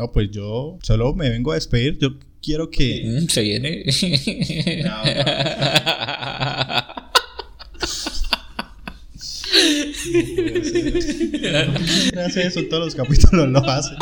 No, pues yo solo me vengo a despedir. Yo quiero que. Mm, se viene. hace eso todos los capítulos lo hace.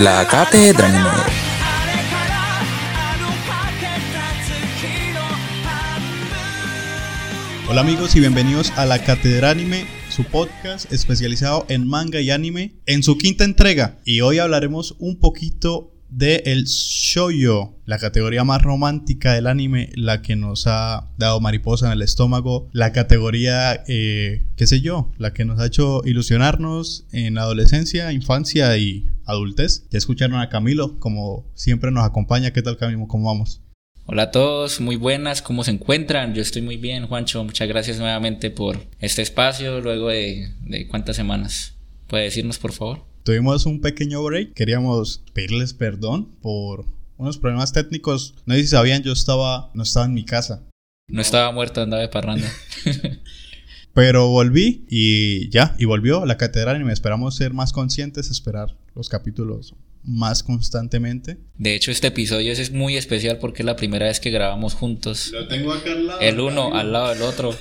La cátedra anime. Hola amigos y bienvenidos a la Cátedra Anime, su podcast especializado en manga y anime, en su quinta entrega. Y hoy hablaremos un poquito de el shoujo, la categoría más romántica del anime, la que nos ha dado mariposa en el estómago, la categoría, eh, qué sé yo, la que nos ha hecho ilusionarnos en adolescencia, infancia y adultez. Ya escucharon a Camilo, como siempre nos acompaña. ¿Qué tal Camilo? ¿Cómo vamos? Hola a todos, muy buenas, ¿cómo se encuentran? Yo estoy muy bien, Juancho. Muchas gracias nuevamente por este espacio luego de, de cuántas semanas. ¿Puede decirnos, por favor? Tuvimos un pequeño break. Queríamos pedirles perdón por unos problemas técnicos. No sé si sabían, yo estaba, no estaba en mi casa. No estaba muerto, andaba de parranda. Pero volví y ya, y volvió la catedral y me esperamos ser más conscientes, esperar los capítulos más constantemente. De hecho, este episodio es muy especial porque es la primera vez que grabamos juntos. Lo tengo acá al lado. El uno al lado del otro.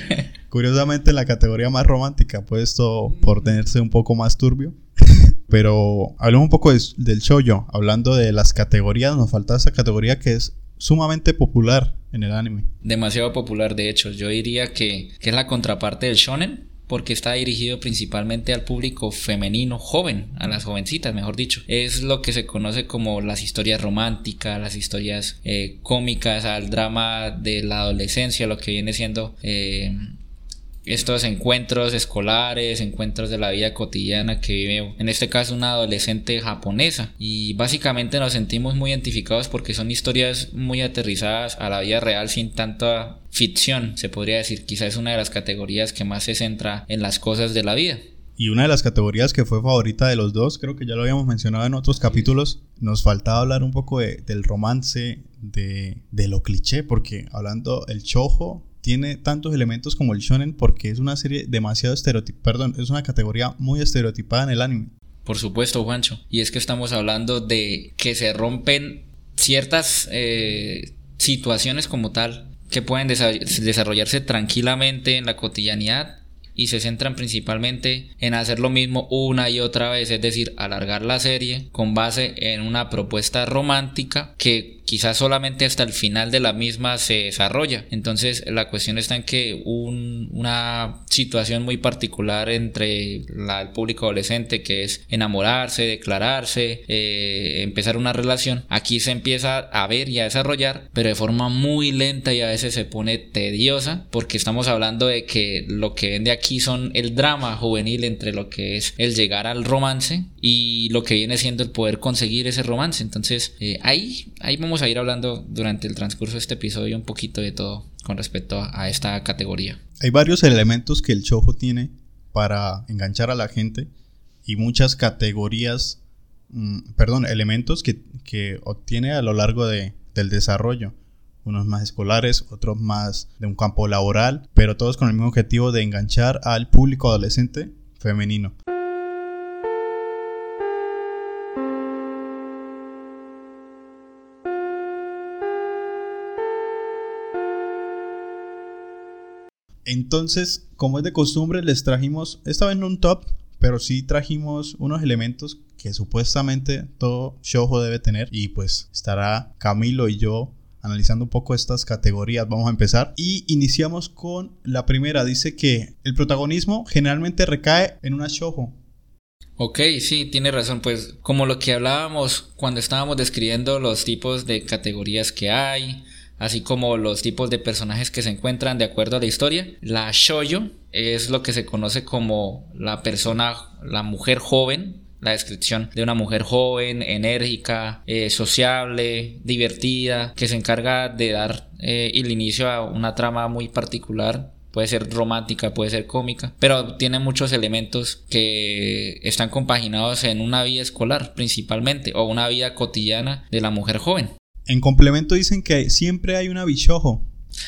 Curiosamente, la categoría más romántica, puesto por tenerse un poco más turbio. Pero hablemos un poco del shoujo. Hablando de las categorías, nos falta esa categoría que es sumamente popular en el anime. Demasiado popular, de hecho. Yo diría que, que es la contraparte del shonen, porque está dirigido principalmente al público femenino joven, a las jovencitas, mejor dicho. Es lo que se conoce como las historias románticas, las historias eh, cómicas, al drama de la adolescencia, lo que viene siendo eh, estos encuentros escolares, encuentros de la vida cotidiana que vive en este caso una adolescente japonesa y básicamente nos sentimos muy identificados porque son historias muy aterrizadas a la vida real sin tanta ficción, se podría decir, quizás es una de las categorías que más se centra en las cosas de la vida. Y una de las categorías que fue favorita de los dos, creo que ya lo habíamos mencionado en otros capítulos, nos faltaba hablar un poco del romance, de, de lo cliché, porque hablando el chojo tiene tantos elementos como el shonen porque es una serie demasiado estereotipada, perdón, es una categoría muy estereotipada en el anime. Por supuesto, Juancho. Y es que estamos hablando de que se rompen ciertas eh, situaciones como tal que pueden desarrollarse tranquilamente en la cotidianidad y se centran principalmente en hacer lo mismo una y otra vez, es decir, alargar la serie con base en una propuesta romántica que quizás solamente hasta el final de la misma se desarrolla. Entonces la cuestión está en que una situación muy particular entre el público adolescente que es enamorarse, declararse, eh, empezar una relación, aquí se empieza a ver y a desarrollar, pero de forma muy lenta y a veces se pone tediosa porque estamos hablando de que lo que vende aquí son el drama juvenil entre lo que es el llegar al romance y lo que viene siendo el poder conseguir ese romance. Entonces eh, ahí, ahí vamos a ir hablando durante el transcurso de este episodio un poquito de todo con respecto a, esta categoría. Hay varios elementos que el chojo tiene para enganchar a la gente y muchas categorías, mm, perdón, elementos que, que, obtiene a lo largo de, del desarrollo. Unos más escolares, otros más de un campo laboral, pero todos con el mismo objetivo de enganchar al público adolescente femenino. Entonces, como es de costumbre, les trajimos, esta vez no un top, pero sí trajimos unos elementos que supuestamente todo shoujo debe tener. Y pues estará Camilo y yo analizando un poco estas categorías. Vamos a empezar. Y iniciamos con la primera. Dice que el protagonismo generalmente recae en una shoujo. Ok, sí, tiene razón. Pues como lo que hablábamos cuando estábamos describiendo los tipos de categorías que hay, así como los tipos de personajes que se encuentran de acuerdo a la historia. La shoyo es lo que se conoce como la persona, la mujer joven, la descripción de una mujer joven, enérgica, eh, sociable, divertida, que se encarga de dar eh, el inicio a una trama muy particular puede ser romántica, puede ser cómica, pero tiene muchos elementos que están compaginados en una vida escolar principalmente o una vida cotidiana de la mujer joven. En complemento dicen que siempre hay una bichojo.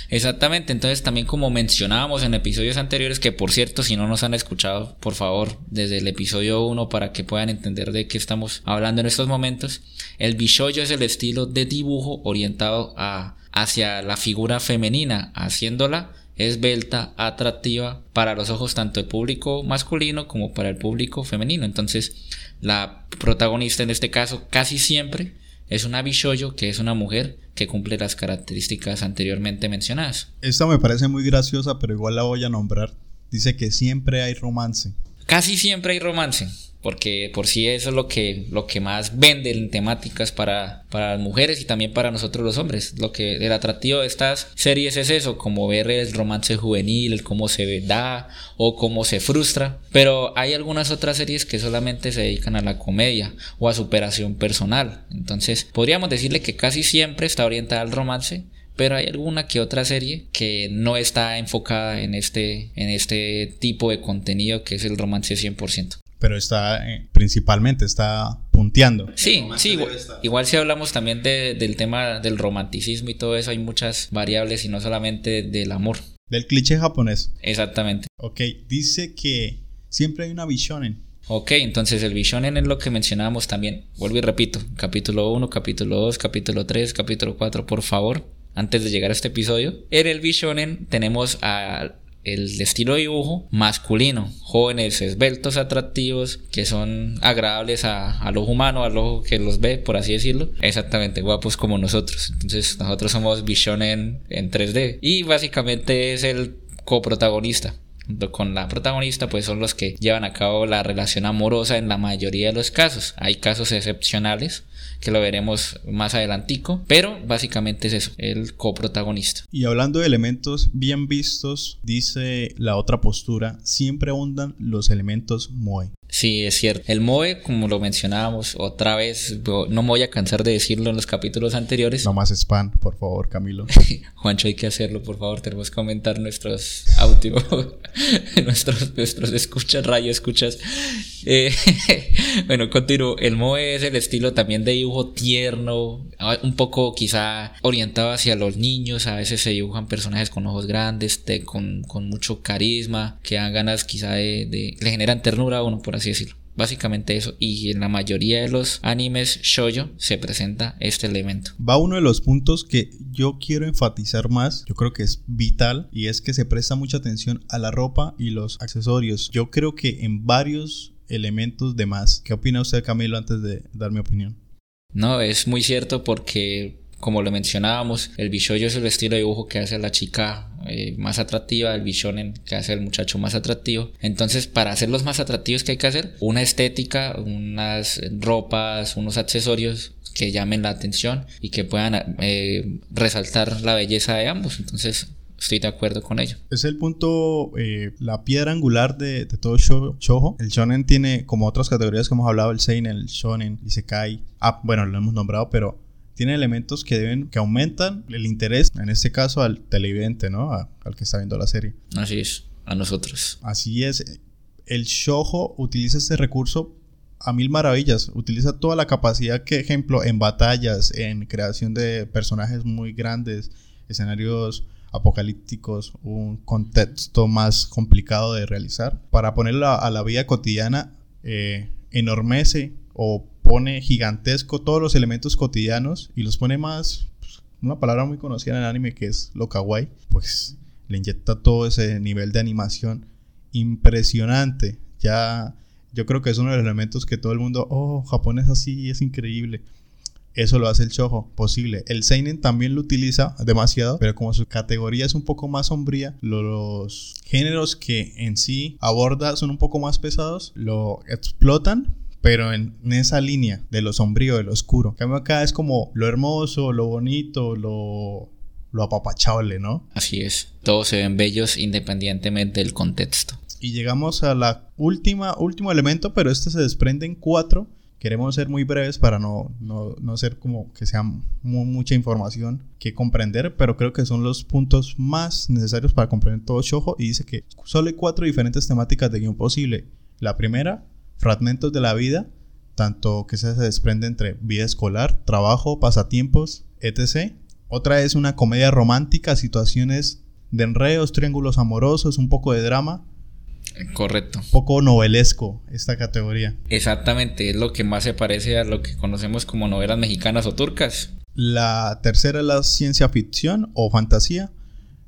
Exactamente, entonces también como mencionábamos en episodios anteriores, que por cierto si no nos han escuchado, por favor, desde el episodio 1 para que puedan entender de qué estamos hablando en estos momentos, el bishoyo es el estilo de dibujo orientado a, hacia la figura femenina, haciéndola esbelta, atractiva para los ojos tanto del público masculino como para el público femenino. Entonces, la protagonista en este caso casi siempre es una bishoyo, que es una mujer que cumple las características anteriormente mencionadas. Esta me parece muy graciosa, pero igual la voy a nombrar. Dice que siempre hay romance. Casi siempre hay romance porque por sí eso es lo que, lo que más vende en temáticas para, para las mujeres y también para nosotros los hombres. Lo que el atractivo de estas series es eso, como ver el romance juvenil, el cómo se da o cómo se frustra. Pero hay algunas otras series que solamente se dedican a la comedia o a superación personal. Entonces podríamos decirle que casi siempre está orientada al romance, pero hay alguna que otra serie que no está enfocada en este, en este tipo de contenido que es el romance 100% pero está eh, principalmente está punteando. Sí, sí, igual, si hablamos también del tema del romanticismo y todo eso, hay muchas variables y no solamente del amor. Del cliché japonés. Exactamente. Ok, dice que siempre hay una bishonen. Ok, entonces el bishonen es lo que mencionábamos también. Vuelvo y repito, capítulo 1, capítulo 2, capítulo 3, capítulo 4, por favor, antes de llegar a este episodio. En el bishonen tenemos a el estilo de dibujo masculino, jóvenes esbeltos, atractivos, que son agradables a, a los humanos, al ojo que los ve, por así decirlo. Exactamente, guapos como nosotros. Entonces nosotros somos Vision en, en 3D y básicamente es el coprotagonista con la protagonista pues son los que llevan a cabo la relación amorosa en la mayoría de los casos hay casos excepcionales que lo veremos más adelantico, pero básicamente es eso, el coprotagonista. Y hablando de elementos bien vistos, dice la otra postura, siempre abundan los elementos moe. Sí, es cierto. El MOE, como lo mencionábamos otra vez, no me voy a cansar de decirlo en los capítulos anteriores. No más spam, por favor, Camilo. Juancho, hay que hacerlo, por favor. Tenemos que comentar nuestros audios, nuestros, nuestros escuchas, radio escuchas. Eh, bueno, continúo. El MOE es el estilo también de dibujo tierno, un poco quizá orientado hacia los niños. A veces se dibujan personajes con ojos grandes, con, con mucho carisma, que dan ganas quizá de, de le generan ternura a uno, por así decirlo. Básicamente eso. Y en la mayoría de los animes shoyo se presenta este elemento. Va uno de los puntos que yo quiero enfatizar más. Yo creo que es vital. Y es que se presta mucha atención a la ropa y los accesorios. Yo creo que en varios elementos de más. ¿Qué opina usted, Camilo, antes de dar mi opinión? No, es muy cierto porque como lo mencionábamos, el bishoyo es el estilo de dibujo que hace a la chica eh, más atractiva, el bishonen que hace al muchacho más atractivo. Entonces, para hacerlos más atractivos, ¿qué hay que hacer? Una estética, unas ropas, unos accesorios que llamen la atención y que puedan eh, resaltar la belleza de ambos. Entonces, estoy de acuerdo con ello. Es el punto, eh, la piedra angular de, todo shoujo. El shonen tiene, como otras categorías que hemos hablado, el seinen, el shonen, isekai. Ah, bueno, lo hemos nombrado, pero tiene elementos que deben, que aumentan el interés, en este caso al televidente, ¿no? al que está viendo la serie. Así es, a nosotros. Así es. El shojo utiliza este recurso a mil maravillas. Utiliza toda la capacidad que, ejemplo, en batallas, en creación de personajes muy grandes, escenarios apocalípticos, un contexto más complicado de realizar. Para ponerlo a, la vida cotidiana, eh, enormece o pone gigantesco todos los elementos cotidianos y los pone más, pues, una palabra muy conocida en el anime que es lo kawaii, pues le inyecta todo ese nivel de animación impresionante. Ya yo creo que es uno de los elementos que todo el mundo, oh, Japón es así, es increíble. Eso lo hace el shojo posible. El seinen también lo utiliza demasiado, pero como su categoría es un poco más sombría, los géneros que en sí aborda son un poco más pesados, lo explotan pero en, esa línea de lo sombrío, de lo oscuro. En cambio acá es como lo hermoso, lo bonito, lo, lo apapachable, ¿no? Así es. Todos se ven bellos independientemente del contexto. Y llegamos a la última, último elemento, pero este se desprende en cuatro. Queremos ser muy breves para no, no, no ser como que sea mucha información que comprender, pero creo que son los puntos más necesarios para comprender todo Shoujo. Y dice que solo hay cuatro diferentes temáticas de guion posible. La primera, fragmentos de la vida, tanto que se desprende entre vida escolar, trabajo, pasatiempos, etc. Otra es una comedia romántica, situaciones de enredos, triángulos amorosos, un poco de drama. Correcto. Un poco novelesco esta categoría. Exactamente, es lo que más se parece a lo que conocemos como novelas mexicanas o turcas. La tercera es la ciencia ficción o fantasía,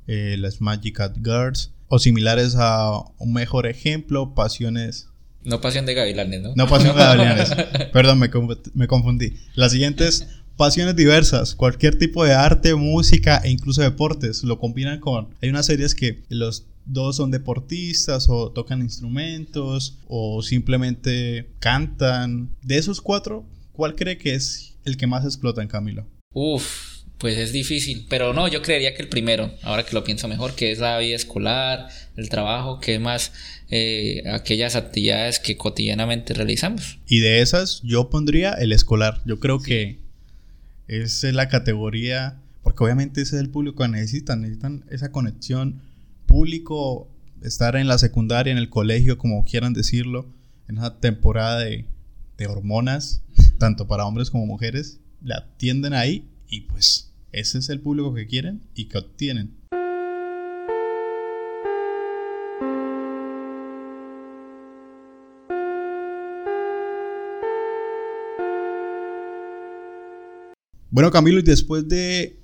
eh, las Magic Girls, o similares a un mejor ejemplo, pasiones no pasión de gavilanes, ¿no? No pasión de gavilanes. Perdón, me, me, confundí. La siguiente es pasiones diversas, cualquier tipo de arte, música e incluso deportes. Lo combinan con... Hay unas series que los dos son deportistas o tocan instrumentos o simplemente cantan. De esos cuatro, ¿cuál cree que es el que más explota en Camilo? Uf, pues es difícil, pero no, yo creería que el primero, ahora que lo pienso mejor, que es la vida escolar, el trabajo, que es más eh, aquellas actividades que cotidianamente realizamos. Y de esas yo pondría el escolar, yo creo que es la categoría, porque obviamente ese es el público que necesitan, necesitan esa conexión público, estar en la secundaria, en el colegio, como quieran decirlo, en esa temporada de, de hormonas, tanto para hombres como mujeres, la atienden ahí y pues ese es el público que quieren y que obtienen. Bueno, Camilo, y después de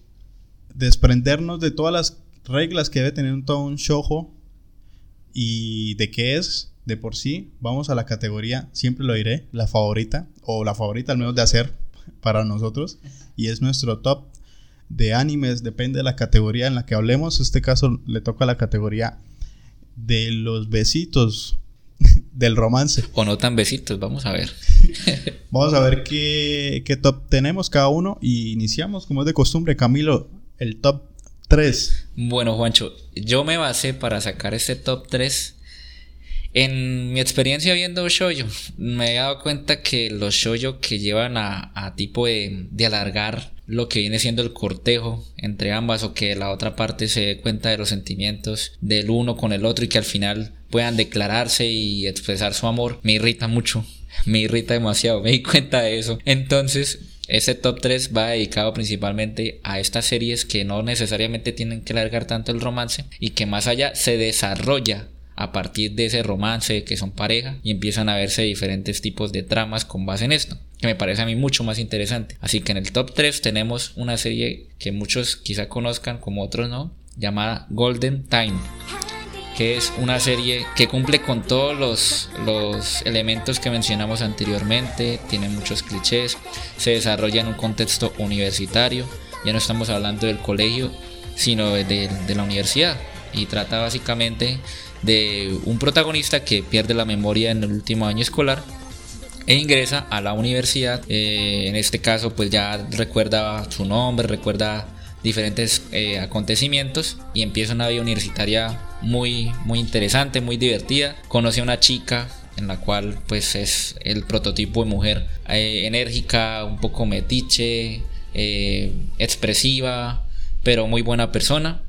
desprendernos de todas las reglas que debe tener un todo un y de qué es de por sí, vamos a la categoría, siempre lo diré, la favorita, o la favorita al menos de hacer para nosotros, y es nuestro top de animes, depende de la categoría en la que hablemos. En este caso le toca la categoría de los besitos del romance. O no tan besitos, vamos a ver. vamos a ver qué, qué top tenemos cada uno y iniciamos como es de costumbre, Camilo, el top 3. Bueno, Juancho, yo me basé para sacar este top 3 en mi experiencia viendo shoyo, me he dado cuenta que los shoyo que llevan a, a tipo de, de, alargar lo que viene siendo el cortejo entre ambas o que la otra parte se dé cuenta de los sentimientos del uno con el otro y que al final puedan declararse y expresar su amor, me irrita mucho, me irrita demasiado, me di cuenta de eso. Entonces, este top 3 va dedicado principalmente a estas series que no necesariamente tienen que alargar tanto el romance y que más allá se desarrolla a partir de ese romance que son pareja y empiezan a verse diferentes tipos de tramas con base en esto que me parece a mí mucho más interesante. Así que en el top 3 tenemos una serie que muchos quizá conozcan como otros no llamada Golden Time que es una serie que cumple con todos los, los elementos que mencionamos anteriormente, tiene muchos clichés, se desarrolla en un contexto universitario, ya no estamos hablando del colegio, sino de, de la universidad, y trata básicamente de un protagonista que pierde la memoria en el último año escolar e ingresa a la universidad. Eh, en este caso, pues ya recuerda su nombre, recuerda diferentes eh, acontecimientos y empieza una vida universitaria muy, muy interesante, muy divertida. Conoce a una chica en la cual pues es el prototipo de mujer eh, enérgica, un poco metiche, expresiva, pero muy buena persona.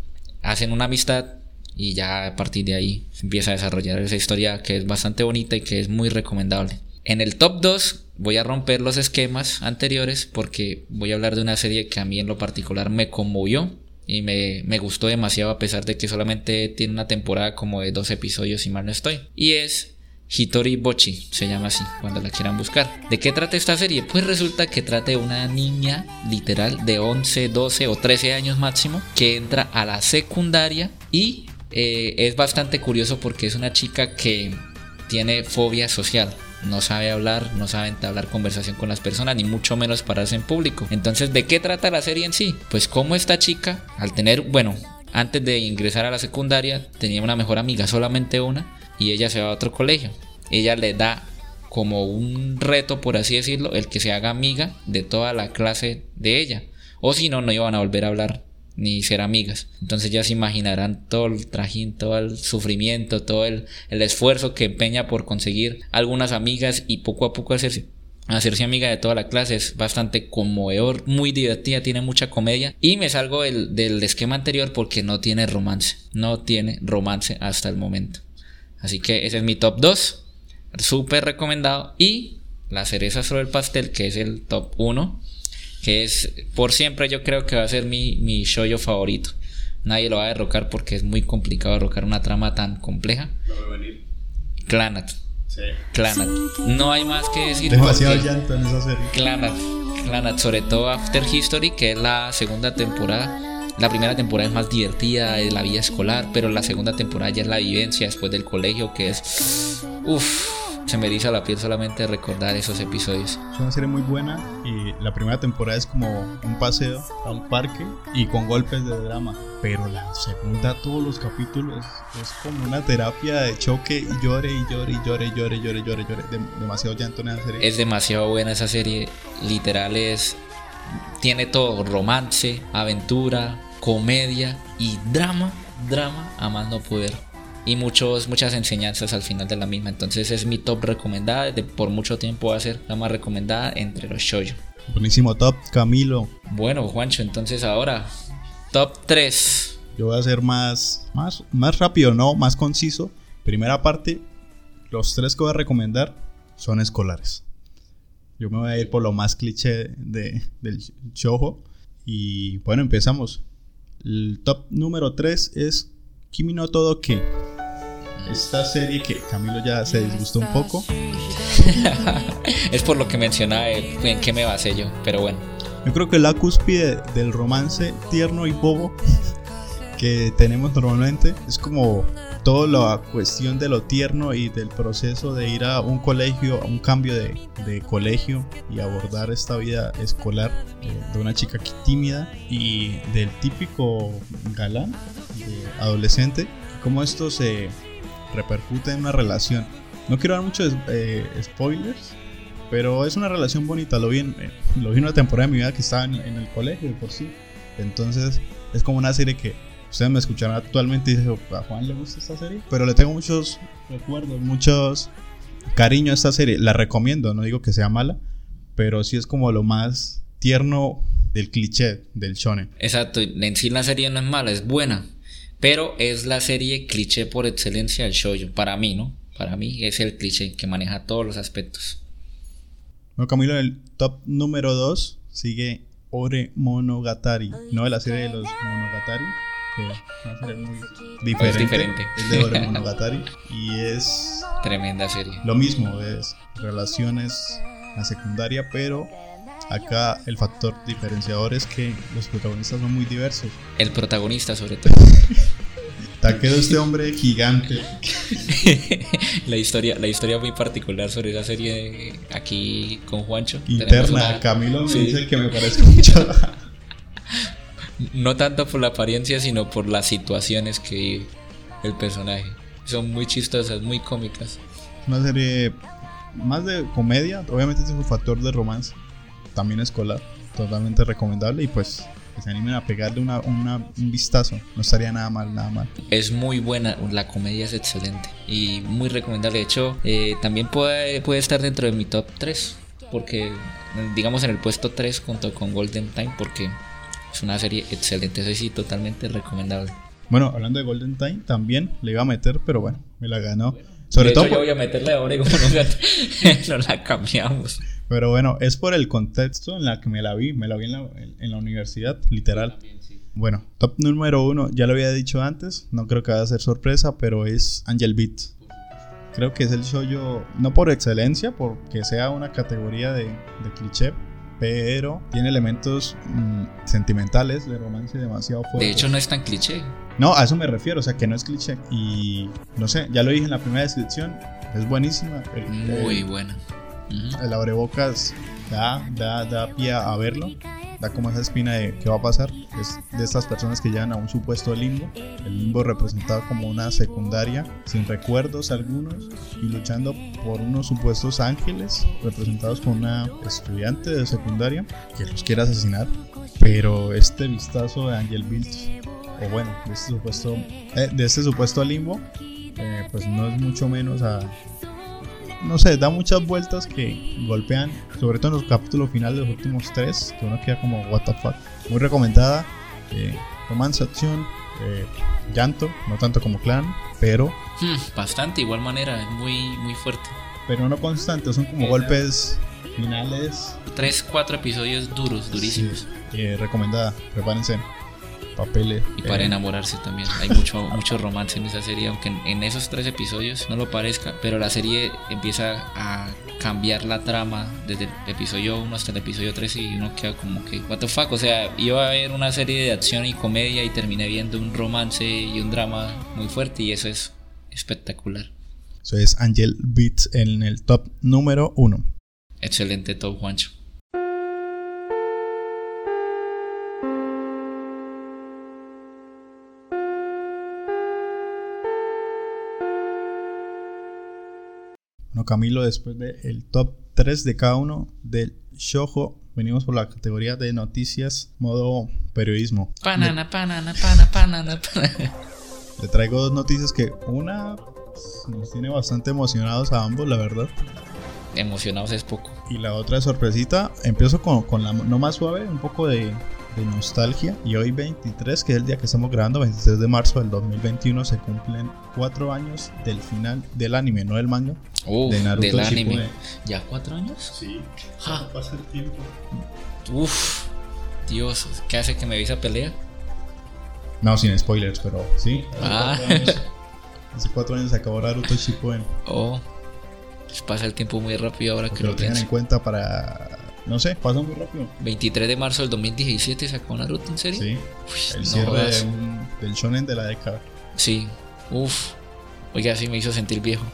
Hacen una amistad y ya a partir de ahí se empieza a desarrollar esa historia que es bastante bonita y que es muy recomendable. En el top 2 voy a romper los esquemas anteriores porque voy a hablar de una serie que a mí en lo particular me conmovió y me, me gustó demasiado a pesar de que solamente tiene una temporada como de dos episodios si mal no estoy. Y es Hitori Bochi, se llama así, cuando la quieran buscar. ¿De qué trata esta serie? Pues resulta que trata de una niña literal de 11, 12 o 13 años máximo que entra a la secundaria y eh, es bastante curioso porque es una chica que tiene fobia social. No sabe hablar, no sabe entablar conversación con las personas, ni mucho menos pararse en público. Entonces, ¿de qué trata la serie en sí? Pues como esta chica, al tener, bueno, antes de ingresar a la secundaria, tenía una mejor amiga, solamente una, y ella se va a otro colegio. Ella le da como un reto, por así decirlo, el que se haga amiga de toda la clase de ella. O si no, no iban a volver a hablar ni ser amigas. Entonces ya se imaginarán todo el trajín, todo el sufrimiento, todo el, esfuerzo que empeña por conseguir algunas amigas y poco a poco hacerse hacerse amiga de toda la clase es bastante conmovedor, muy divertida, tiene mucha comedia y me salgo del, del, esquema anterior porque no tiene romance, no tiene romance hasta el momento. Así que ese es mi top 2, súper recomendado y la cereza sobre el pastel que es el top 1, que es por siempre yo creo que va a ser mi, mi shoyo favorito. Nadie lo va a derrocar porque es muy complicado derrocar una trama tan compleja. Clanat Sí. Clanat. No hay más que decir. Demasiado llanto en esa serie. Clanat. Clanat, sobre todo After History, que es la segunda temporada. La primera temporada es más divertida, es la vida escolar, pero la segunda temporada ya es la vivencia después del colegio, que es. Uff se me dice la piel solamente recordar esos episodios. Es una serie muy buena y la primera temporada es como un paseo al parque y con golpes de drama. Pero la segunda, todos los capítulos, es como una terapia de choque y llore y llore y llore y llore y llore, llore, llore. demasiado llanto en esa serie. Es demasiado buena esa serie. Literal es. Tiene todo: romance, aventura, comedia y drama. Drama a más no poder y muchos, muchas enseñanzas al final de la misma. Entonces es mi top recomendada. De, por mucho tiempo va a ser la más recomendada entre los shoyo. Buenísimo top, Camilo. Bueno, Juancho, entonces ahora, top 3. Yo voy a ser más, más, más rápido, no, más conciso. Primera parte, los tres que voy a recomendar son escolares. Yo me voy a ir por lo más cliché de, del show. Y bueno, empezamos. El top número 3 es Kimi no Todo Que esta serie que Camilo ya se disgustó un poco. es por lo que mencionaba en qué me basé yo, pero bueno. Yo creo que la cúspide del romance tierno y bobo que tenemos normalmente es como toda la cuestión de lo tierno y del proceso de ir a un colegio, a un cambio de, de colegio y abordar esta vida escolar eh, de una chica tímida y del típico galán adolescente, cómo esto se repercute en una relación. No quiero dar muchos eh, spoilers, pero es una relación bonita. Lo vi, en, eh, lo vi en una temporada de mi vida que estaba en, el colegio por sí. Entonces es como una serie que ustedes me escucharán actualmente y dicen, a Juan le gusta esta serie. Pero le tengo muchos recuerdos, muchos cariño a esta serie. La recomiendo, no digo que sea mala, pero sí es como lo más tierno del cliché del shonen. Exacto, en sí la serie no es mala, es buena. Pero es la serie cliché por excelencia del shoujo. Para mí, ¿no? Para mí es el cliché que maneja todos los aspectos. Bueno, Camilo, en el top número 2 sigue Ore Monogatari. No de la serie de los Monogatari. Que es una serie muy diferente. Es diferente. Es de Ore Monogatari. y es. Tremenda serie. Lo mismo, es relaciones a secundaria, pero Acá el factor diferenciador es que los protagonistas son muy diversos. El protagonista sobre todo. Taquedo este hombre gigante. la historia, la historia muy particular sobre esa serie aquí con Juancho. Interna, Camilo me dice que me parece mucho. no tanto por la apariencia, sino por las situaciones que vive el personaje. Son muy chistosas, muy cómicas. Una serie más de comedia, obviamente tiene un factor de romance también escolar, totalmente recomendable y pues que se animen a pegarle una, un vistazo, no estaría nada mal, nada mal. Es muy buena, la comedia es excelente y muy recomendable. De hecho, eh, también puede, puede estar dentro de mi top 3, porque digamos en el puesto 3 junto con Golden Time, porque es una serie excelente, es sí, totalmente recomendable. Bueno, hablando de Golden Time, también le iba a meter, pero bueno, me la ganó. Sobre todo yo voy a meterle ahora y como no la cambiamos. Pero bueno, es por el contexto en la que me la vi. Me la vi en la, en la universidad, literal. Bueno, top número uno, ya lo había dicho antes, no creo que vaya a ser sorpresa, pero es Angel Beat. Creo que es el show no por excelencia, porque sea una categoría de, de cliché, pero tiene elementos mm, sentimentales de romance demasiado fuertes. De hecho, no es tan cliché. No, a eso me refiero, o sea, que no es cliché. Y no sé, ya lo dije en la primera descripción, es buenísima. Muy buena. El abrebocas da, da, da pie a verlo, da como esa espina de qué va a pasar. Es de estas personas que llegan a un supuesto limbo. El limbo representado como una secundaria, sin recuerdos algunos, y luchando por unos supuestos ángeles, representados por una estudiante de secundaria que los quiere asesinar. Pero este vistazo de Angel Beats, o bueno, de este supuesto, eh, de este supuesto limbo, eh, pues no es mucho menos a. No sé, da muchas vueltas que golpean, sobre todo en los capítulos finales de los últimos tres, que uno queda como, what the fuck. Muy recomendada. Eh, romance, acción, eh, llanto, no tanto como Clan, pero. Hmm, bastante, igual manera, es muy, muy fuerte. Pero no constante, son como golpes finales. Tres, cuatro episodios duros, durísimos. Sí, eh, recomendada, prepárense. Papeles. Y para eh, enamorarse también. Hay mucho, mucho romance en esa serie, aunque en, en esos tres episodios no lo parezca. Pero la serie empieza a cambiar la trama desde el episodio 1 hasta el episodio 3 y uno queda como que, what the fuck, o sea, iba a ver una serie de acción y comedia y terminé viendo un romance y un drama muy fuerte y eso es espectacular. Eso es Angel Beats en el top número 1. Excelente top, Juancho. Bueno, Camilo, después del top 3 de cada uno del Shoujo, venimos por la categoría de noticias, modo periodismo. Panana, panana, panana, panana, panana. Le traigo dos noticias que una pues, nos tiene bastante emocionados a ambos, la verdad. Emocionados es poco. Y la otra sorpresita, empiezo con, con la no más suave, un poco de, de nostalgia. Y hoy 23, que es el día que estamos grabando, 23 de marzo del 2021, se cumplen cuatro años del final del anime, no del manga. Uf, de Naruto del anime. Shippuden. ¿Ya cuatro años? Sí, Ja. pasa el tiempo. Uf, Dios, ¿qué hace que me vi esa pelea? No, sin spoilers, pero sí. Ah. Hace cuatro años- Hace cuatro años se acabó Naruto Shippuden. Oh, pues pasa el tiempo muy rápido ahora que Que lo lo tengan en cuenta para. No sé, pasa muy rápido. 23 de marzo del 2017 sacó Naruto, ¿en serio? Sí, Uy, el cierre jodas. de un- del shonen de la década. Sí, uff. Oiga, sí me hizo sentir viejo.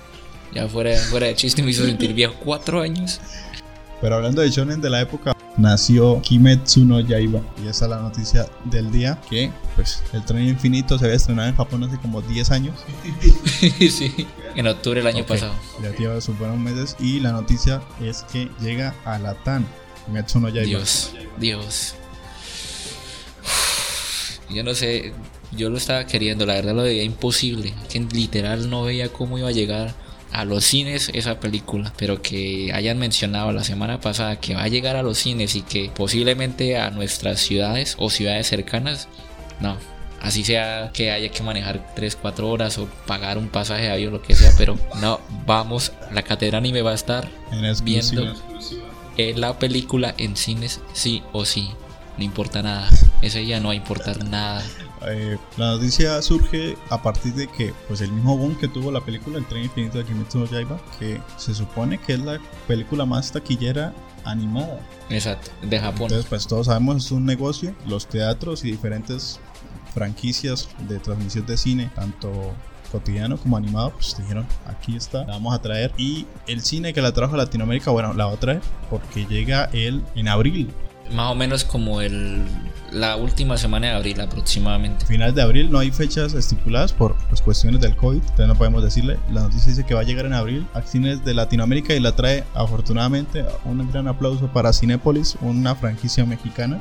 Ya fuera, fuera de chiste me hizo sentir viejo. Cuatro años. Pero hablando de shonen de la época, nació Kimetsu no Yaiba. Y esa es la noticia del día, que pues el tren infinito se había estrenado en Japón hace como 10 años. sí, en octubre del año Ok, pasado. Ya lleva sus buenos meses. Y la noticia es que llega a la TAN. Kimetsu no Yaiba. Dios, Dios. Yo no sé, yo lo estaba queriendo, la verdad lo veía imposible. Que literal no veía cómo iba a llegar a los cines esa película. Pero que hayan mencionado la semana pasada que va a llegar a los cines y que posiblemente a nuestras ciudades o ciudades cercanas, no. Así sea que haya que manejar 3, 4 horas o pagar un pasaje de avión, lo que sea, pero no, vamos, la catedral anime va a estar En exclusiva. viendo eh, la película en cines sí o sí. No importa nada. Ese ya no va a importar nada. Eh, la noticia surge a partir de que pues el mismo boom que tuvo la película El tren infinito de Kimetsu no Yaiba, que se supone que es la película más taquillera animada. Exacto. De Japón. Entonces, pues todos sabemos, es un negocio. Los teatros y diferentes franquicias de transmisión de cine, tanto cotidiano como animado, pues dijeron, aquí está, la vamos a traer. Y el cine que la trajo a Latinoamérica, bueno, la va a traer porque llega él en abril. Más o menos como el la última semana de abril aproximadamente. Final de abril, no hay fechas estipuladas por pues, cuestiones del COVID, entonces no podemos decirle. La noticia dice que va a llegar en abril a cines de Latinoamérica y la trae afortunadamente un gran aplauso para Cinépolis, una franquicia mexicana.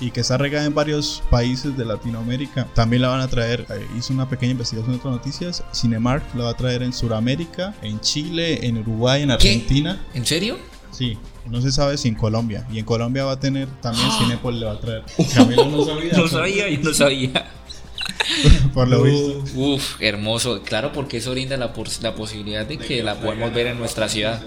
Y que está regada en varios países de Latinoamérica. También la van a traer, eh, hizo una pequeña investigación de otras noticias. Cinemark la va a traer en Sudamérica, en Chile, en Uruguay, en ¿Qué? Argentina. ¿En serio? Sí, no se sabe si en Colombia. Y en Colombia va a tener también Cinepolis le va a traer. Camilo no sabía. No sabía, yo no sabía. Por lo visto. Uf, hermoso. Claro, porque eso brinda la, pos- la posibilidad de que la podemos ver en nuestra ciudad.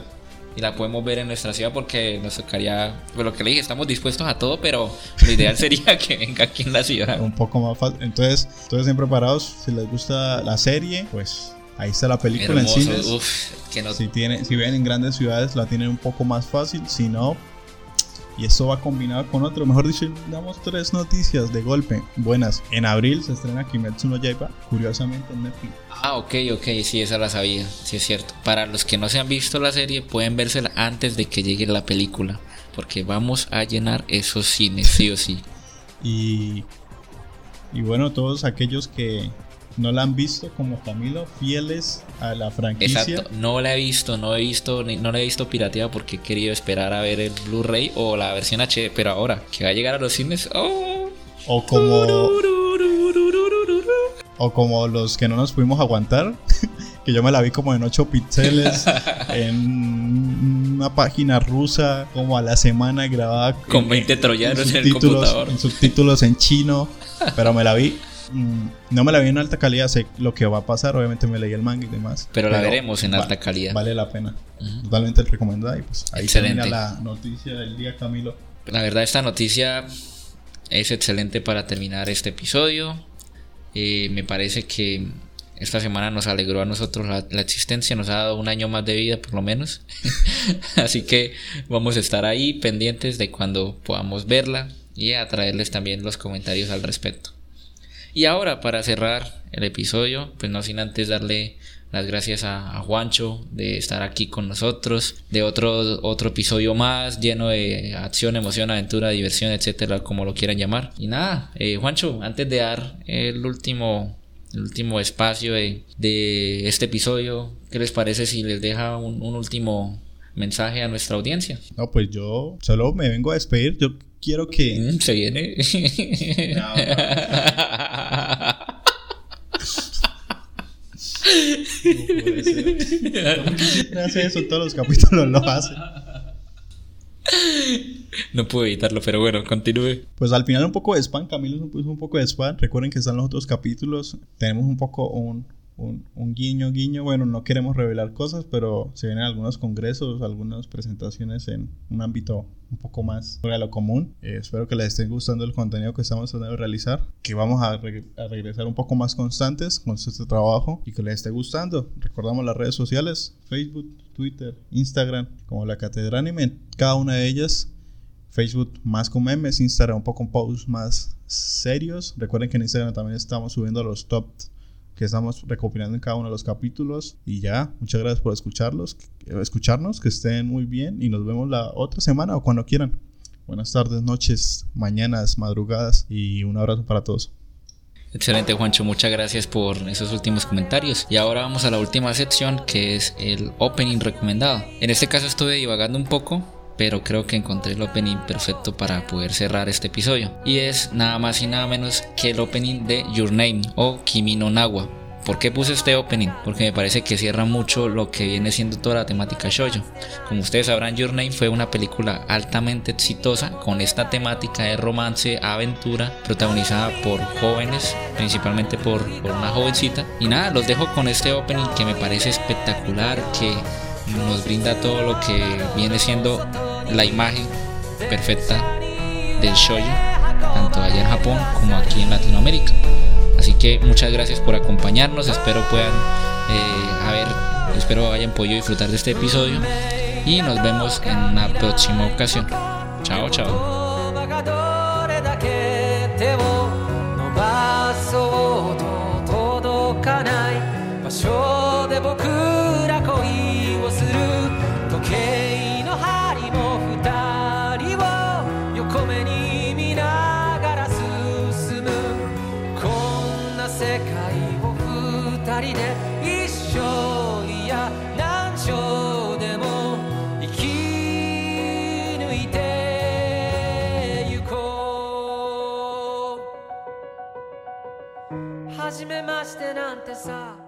Y la podemos ver en nuestra ciudad porque nos tocaría, pues lo que le dije, estamos dispuestos a todo, pero lo ideal sería que venga aquí en la ciudad. Un poco más fácil. Entonces, todos estén preparados. Si les gusta la serie, pues ahí está la película Hermoso, en cines. uf, que no, Si, tiene, si ven en grandes ciudades, la tienen un poco más fácil. Si no, y esto va combinado con otro. Mejor dicho, damos tres noticias de golpe. Buenas. En abril se estrena Kimetsu no Yaiba. Curiosamente en Netflix. Ah, ok, ok, sí, esa la sabía, sí es cierto. Para los que no se han visto la serie, pueden vérsela antes de que llegue la película, porque vamos a llenar esos cines, sí o sí. Y, y bueno, todos aquellos que no la han visto como Camilo, fieles a la franquicia. Exacto, no la he visto, no he visto, no la he visto pirateada porque he querido esperar a ver el Blu-ray o la versión HD, pero ahora que va a llegar a los cines, oh. O como o como los que no nos pudimos aguantar, que yo me la vi como en 8 píxeles, en una página rusa, como a la semana grabada. Con 20 troyanos en, el computador. En subtítulos en chino, pero me la vi. Mm, no me la vi en alta calidad, sé lo que va a pasar, obviamente me leí el manga y demás. Pero, la veremos en alta calidad. Vale la pena. Totalmente recomendada y pues ahí Excelente. termina la noticia del día, Camilo. La verdad esta noticia es excelente para terminar este episodio. Eh, me parece que esta semana nos alegró a nosotros la, la, existencia, nos ha dado un año más de vida por lo menos. Así que vamos a estar ahí pendientes de cuando podamos verla y a traerles también los comentarios al respecto. Y ahora para cerrar el episodio, pues no sin antes darle las gracias a, Juancho de estar aquí con nosotros, de otro, otro episodio más lleno de acción, emoción, aventura, diversión, etcétera, como lo quieran llamar. Y nada, eh, Juancho, antes de dar el último, el último espacio de, este episodio, ¿qué les parece si les deja un, último mensaje a nuestra audiencia? No, pues yo solo me vengo a despedir. Quiero que. Mm, se viene. No puede ser. hace eso, todos los capítulos lo hace. No puedo evitarlo, pero bueno, continúe. Pues al final un poco de spam, Camilo puso un poco de spam. Recuerden que están los otros capítulos. Tenemos un poco un, un, guiño, guiño. Bueno, no queremos revelar cosas, pero se vienen algunos congresos, algunas presentaciones en un ámbito un poco más fuera de lo común. Eh, espero que les esté gustando el contenido que estamos tratando de realizar, que vamos a, regresar un poco más constantes con este trabajo y que les esté gustando. Recordamos las redes sociales, Facebook, Twitter, Instagram, como la Catedral Anime, cada una de ellas. Facebook más con memes, Instagram un poco con posts más serios. Recuerden que en Instagram también estamos subiendo los top que estamos recopilando en cada uno de los capítulos. Y ya, muchas gracias por escucharlos, escucharnos, que estén muy bien y nos vemos la otra semana o cuando quieran. Buenas tardes, noches, mañanas, madrugadas y un abrazo para todos. Excelente Juancho, muchas gracias por esos últimos comentarios. Y ahora vamos a la última sección que es el opening recomendado. En este caso estuve divagando un poco pero creo que encontré el opening perfecto para poder cerrar este episodio. Y es nada más y nada menos que el opening de Your Name o Kimi no Nawa. ¿Por qué puse este opening? Porque me parece que cierra mucho lo que viene siendo toda la temática shoujo. Como ustedes sabrán, Your Name fue una película altamente exitosa con esta temática de romance, aventura, protagonizada por jóvenes, principalmente por, por una jovencita. Y nada, los dejo con este opening que me parece espectacular, que nos brinda todo lo que viene siendo la imagen perfecta del shoyu, tanto allá en Japón como aquí en Latinoamérica. Así que muchas gracias por acompañarnos, espero puedan eh, espero hayan podido disfrutar de este episodio y nos vemos en una próxima ocasión. Chao, chao. 初めましてなんてさ。